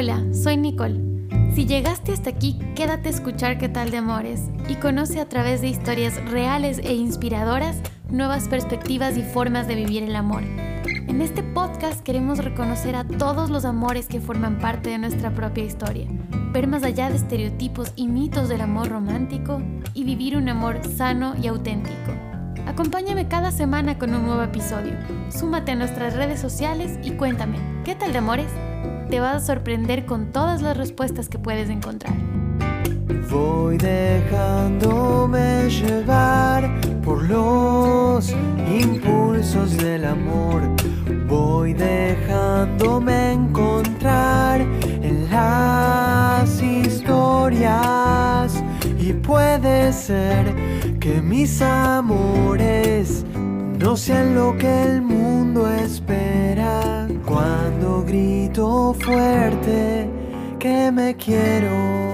Hola, soy Nicole. Si llegaste hasta aquí, quédate a escuchar qué tal de amores y conoce a través de historias reales e inspiradoras nuevas perspectivas y formas de vivir el amor. En este podcast queremos reconocer a todos los amores que forman parte de nuestra propia historia, ver más allá de estereotipos y mitos del amor romántico y vivir un amor sano y auténtico. Acompáñame cada semana con un nuevo episodio. Súmate a nuestras redes sociales y cuéntame, ¿qué tal de amores? Te vas a sorprender con todas las respuestas que puedes encontrar. Voy dejándome llevar por los impulsos del amor. Voy dejándome encontrar en las historias. Y puede ser que mis amores no sean lo que el mundo espera. Grito fuerte que me quiero